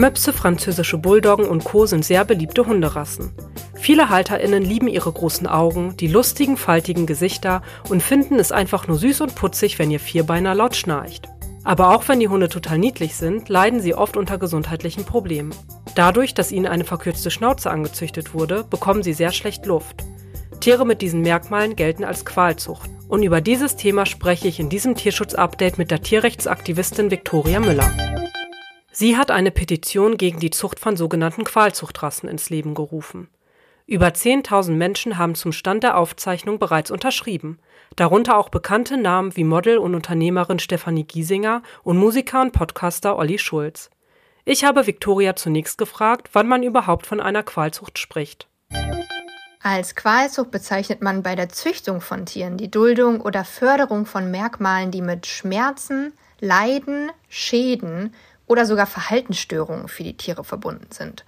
Möpse, französische Bulldoggen und Co. sind sehr beliebte Hunderassen. Viele HalterInnen lieben ihre großen Augen, die lustigen, faltigen Gesichter und finden es einfach nur süß und putzig, wenn ihr Vierbeiner laut schnarcht. Aber auch wenn die Hunde total niedlich sind, leiden sie oft unter gesundheitlichen Problemen. Dadurch, dass ihnen eine verkürzte Schnauze angezüchtet wurde, bekommen sie sehr schlecht Luft. Tiere mit diesen Merkmalen gelten als Qualzucht. Und über dieses Thema spreche ich in diesem Tierschutz-Update mit der Tierrechtsaktivistin Viktoria Müller. Sie hat eine Petition gegen die Zucht von sogenannten Qualzuchtrassen ins Leben gerufen. Über 10.000 Menschen haben zum Stand der Aufzeichnung bereits unterschrieben, darunter auch bekannte Namen wie Model und Unternehmerin Stefanie Giesinger und Musiker und Podcaster Olli Schulz. Ich habe Viktoria zunächst gefragt, wann man überhaupt von einer Qualzucht spricht. Als Qualzucht bezeichnet man bei der Züchtung von Tieren die Duldung oder Förderung von Merkmalen, die mit Schmerzen, Leiden, Schäden oder sogar Verhaltensstörungen für die Tiere verbunden sind.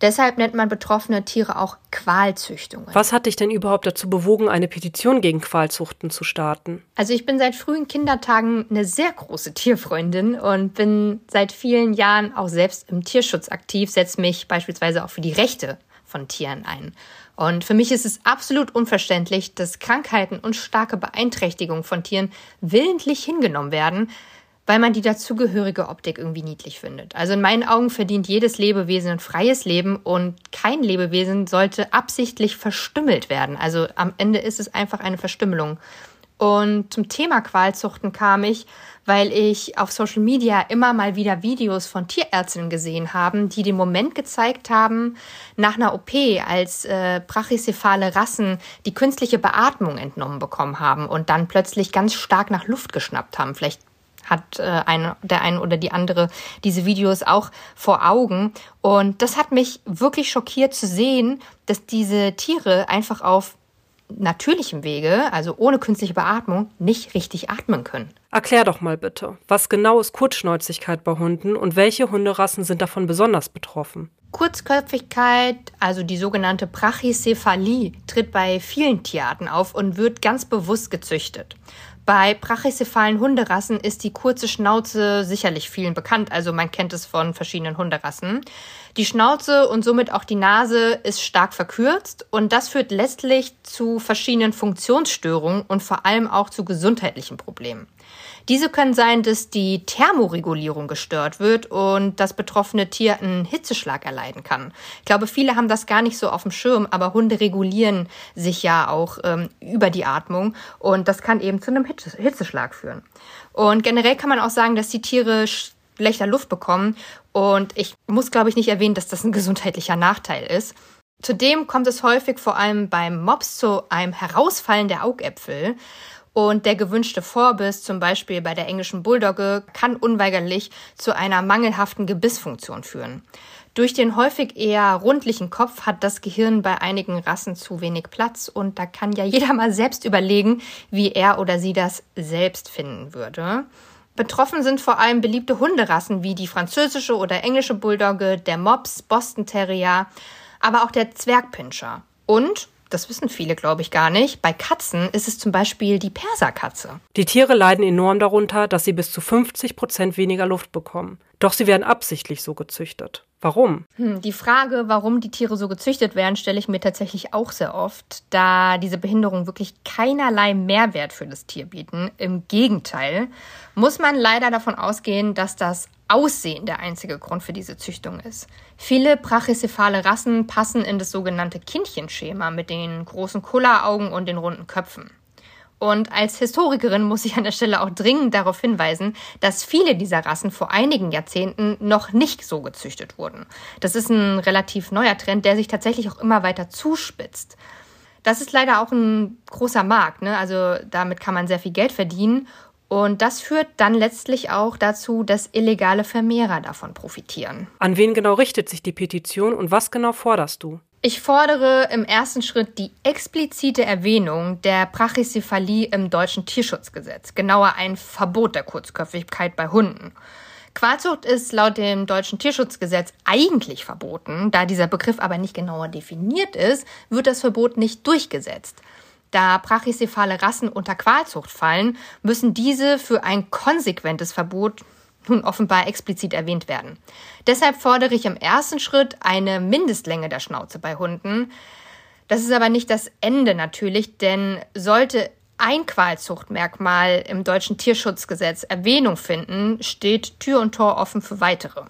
Deshalb nennt man betroffene Tiere auch Qualzüchtungen. Was hat dich denn überhaupt dazu bewogen, eine Petition gegen Qualzuchten zu starten? Also ich bin seit frühen Kindertagen eine sehr große Tierfreundin und bin seit vielen Jahren auch selbst im Tierschutz aktiv, setze mich beispielsweise auch für die Rechte von Tieren ein. Und für mich ist es absolut unverständlich, dass Krankheiten und starke Beeinträchtigungen von Tieren willentlich hingenommen werden, weil man die dazugehörige Optik irgendwie niedlich findet. Also in meinen Augen verdient jedes Lebewesen ein freies Leben und kein Lebewesen sollte absichtlich verstümmelt werden. Also am Ende ist es einfach eine Verstümmelung. Und zum Thema Qualzuchten kam ich, weil ich auf Social Media immer mal wieder Videos von Tierärztinnen gesehen haben, die den Moment gezeigt haben, nach einer OP, als äh, brachycephale Rassen die künstliche Beatmung entnommen bekommen haben und dann plötzlich ganz stark nach Luft geschnappt haben. Vielleicht hat äh, ein, der eine oder die andere diese Videos auch vor Augen. Und das hat mich wirklich schockiert zu sehen, dass diese Tiere einfach auf natürlichem Wege, also ohne künstliche Beatmung, nicht richtig atmen können. Erklär doch mal bitte, was genau ist Kurzschnäuzigkeit bei Hunden und welche Hunderassen sind davon besonders betroffen? Kurzköpfigkeit, also die sogenannte Brachycephalie, tritt bei vielen Tierarten auf und wird ganz bewusst gezüchtet. Bei brachycephalen Hunderassen ist die kurze Schnauze sicherlich vielen bekannt, also man kennt es von verschiedenen Hunderassen. Die Schnauze und somit auch die Nase ist stark verkürzt und das führt letztlich zu verschiedenen Funktionsstörungen und vor allem auch zu gesundheitlichen Problemen. Diese können sein, dass die Thermoregulierung gestört wird und das betroffene Tier einen Hitzeschlag erleiden kann. Ich glaube, viele haben das gar nicht so auf dem Schirm, aber Hunde regulieren sich ja auch ähm, über die Atmung und das kann eben zu einem Hitzeschlag führen. Und generell kann man auch sagen, dass die Tiere schlechter Luft bekommen und ich muss, glaube ich, nicht erwähnen, dass das ein gesundheitlicher Nachteil ist. Zudem kommt es häufig vor allem beim Mops zu einem Herausfallen der Augäpfel. Und der gewünschte Vorbiss, zum Beispiel bei der englischen Bulldogge, kann unweigerlich zu einer mangelhaften Gebissfunktion führen. Durch den häufig eher rundlichen Kopf hat das Gehirn bei einigen Rassen zu wenig Platz und da kann ja jeder mal selbst überlegen, wie er oder sie das selbst finden würde. Betroffen sind vor allem beliebte Hunderassen wie die französische oder englische Bulldogge, der Mops, Boston Terrier, aber auch der Zwergpinscher. Und das wissen viele, glaube ich, gar nicht. Bei Katzen ist es zum Beispiel die Perserkatze. Die Tiere leiden enorm darunter, dass sie bis zu 50 Prozent weniger Luft bekommen. Doch sie werden absichtlich so gezüchtet. Warum? Hm, die Frage, warum die Tiere so gezüchtet werden, stelle ich mir tatsächlich auch sehr oft, da diese Behinderungen wirklich keinerlei Mehrwert für das Tier bieten. Im Gegenteil muss man leider davon ausgehen, dass das Aussehen der einzige Grund für diese Züchtung ist. Viele brachycephale Rassen passen in das sogenannte Kindchenschema mit den großen Kulleraugen und den runden Köpfen. Und als Historikerin muss ich an der Stelle auch dringend darauf hinweisen, dass viele dieser Rassen vor einigen Jahrzehnten noch nicht so gezüchtet wurden. Das ist ein relativ neuer Trend, der sich tatsächlich auch immer weiter zuspitzt. Das ist leider auch ein großer Markt, ne? also damit kann man sehr viel Geld verdienen und das führt dann letztlich auch dazu, dass illegale Vermehrer davon profitieren. An wen genau richtet sich die Petition und was genau forderst du? Ich fordere im ersten Schritt die explizite Erwähnung der Brachycephalie im deutschen Tierschutzgesetz, genauer ein Verbot der Kurzköpfigkeit bei Hunden. Qualzucht ist laut dem deutschen Tierschutzgesetz eigentlich verboten, da dieser Begriff aber nicht genauer definiert ist, wird das Verbot nicht durchgesetzt. Da brachycephale Rassen unter Qualzucht fallen, müssen diese für ein konsequentes Verbot nun offenbar explizit erwähnt werden. Deshalb fordere ich im ersten Schritt eine Mindestlänge der Schnauze bei Hunden. Das ist aber nicht das Ende natürlich, denn sollte ein Qualzuchtmerkmal im deutschen Tierschutzgesetz Erwähnung finden, steht Tür und Tor offen für weitere.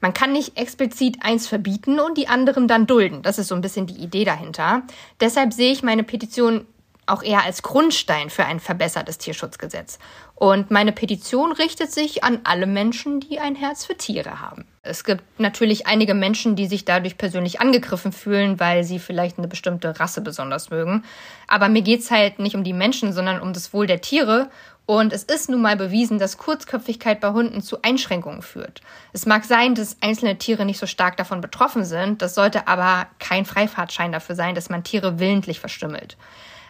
Man kann nicht explizit eins verbieten und die anderen dann dulden. Das ist so ein bisschen die Idee dahinter. Deshalb sehe ich meine Petition auch eher als Grundstein für ein verbessertes Tierschutzgesetz. Und meine Petition richtet sich an alle Menschen, die ein Herz für Tiere haben. Es gibt natürlich einige Menschen, die sich dadurch persönlich angegriffen fühlen, weil sie vielleicht eine bestimmte Rasse besonders mögen. Aber mir geht's halt nicht um die Menschen, sondern um das Wohl der Tiere. Und es ist nun mal bewiesen, dass Kurzköpfigkeit bei Hunden zu Einschränkungen führt. Es mag sein, dass einzelne Tiere nicht so stark davon betroffen sind. Das sollte aber kein Freifahrtschein dafür sein, dass man Tiere willentlich verstümmelt.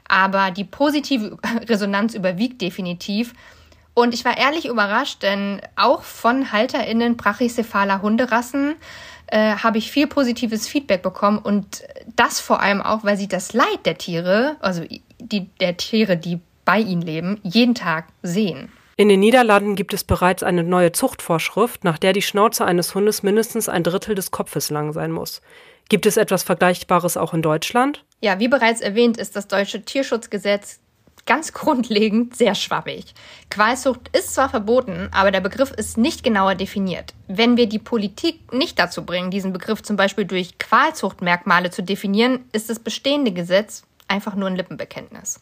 Aber die positive Resonanz überwiegt definitiv. Und ich war ehrlich überrascht, denn auch von HalterInnen brachycephaler Hunderassen äh, habe ich viel positives Feedback bekommen und das vor allem auch, weil sie das Leid der Tiere, also die, der Tiere, die bei ihnen leben, jeden Tag sehen. In den Niederlanden gibt es bereits eine neue Zuchtvorschrift, nach der die Schnauze eines Hundes mindestens ein Drittel des Kopfes lang sein muss. Gibt es etwas Vergleichbares auch in Deutschland? Ja, wie bereits erwähnt, ist das deutsche Tierschutzgesetz ganz grundlegend sehr schwammig. Qualzucht ist zwar verboten, aber der Begriff ist nicht genauer definiert. Wenn wir die Politik nicht dazu bringen, diesen Begriff zum Beispiel durch Qualzuchtmerkmale zu definieren, ist das bestehende Gesetz einfach nur ein Lippenbekenntnis.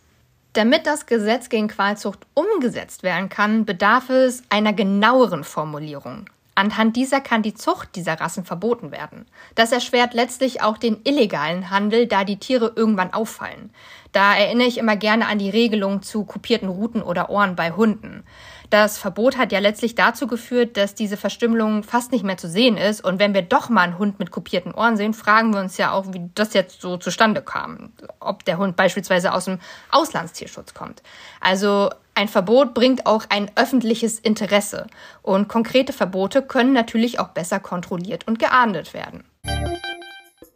Damit das Gesetz gegen Qualzucht umgesetzt werden kann, bedarf es einer genaueren Formulierung. Anhand dieser kann die Zucht dieser Rassen verboten werden. Das erschwert letztlich auch den illegalen Handel, da die Tiere irgendwann auffallen. Da erinnere ich immer gerne an die Regelung zu kopierten Ruten oder Ohren bei Hunden. Das Verbot hat ja letztlich dazu geführt, dass diese Verstümmelung fast nicht mehr zu sehen ist. Und wenn wir doch mal einen Hund mit kopierten Ohren sehen, fragen wir uns ja auch, wie das jetzt so zustande kam. Ob der Hund beispielsweise aus dem Auslandstierschutz kommt. Also ein Verbot bringt auch ein öffentliches Interesse. Und konkrete Verbote können natürlich auch besser kontrolliert und geahndet werden.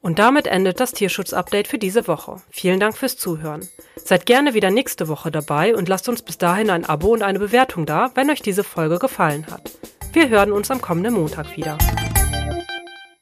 Und damit endet das Tierschutz-Update für diese Woche. Vielen Dank fürs Zuhören. Seid gerne wieder nächste Woche dabei und lasst uns bis dahin ein Abo und eine Bewertung da, wenn euch diese Folge gefallen hat. Wir hören uns am kommenden Montag wieder.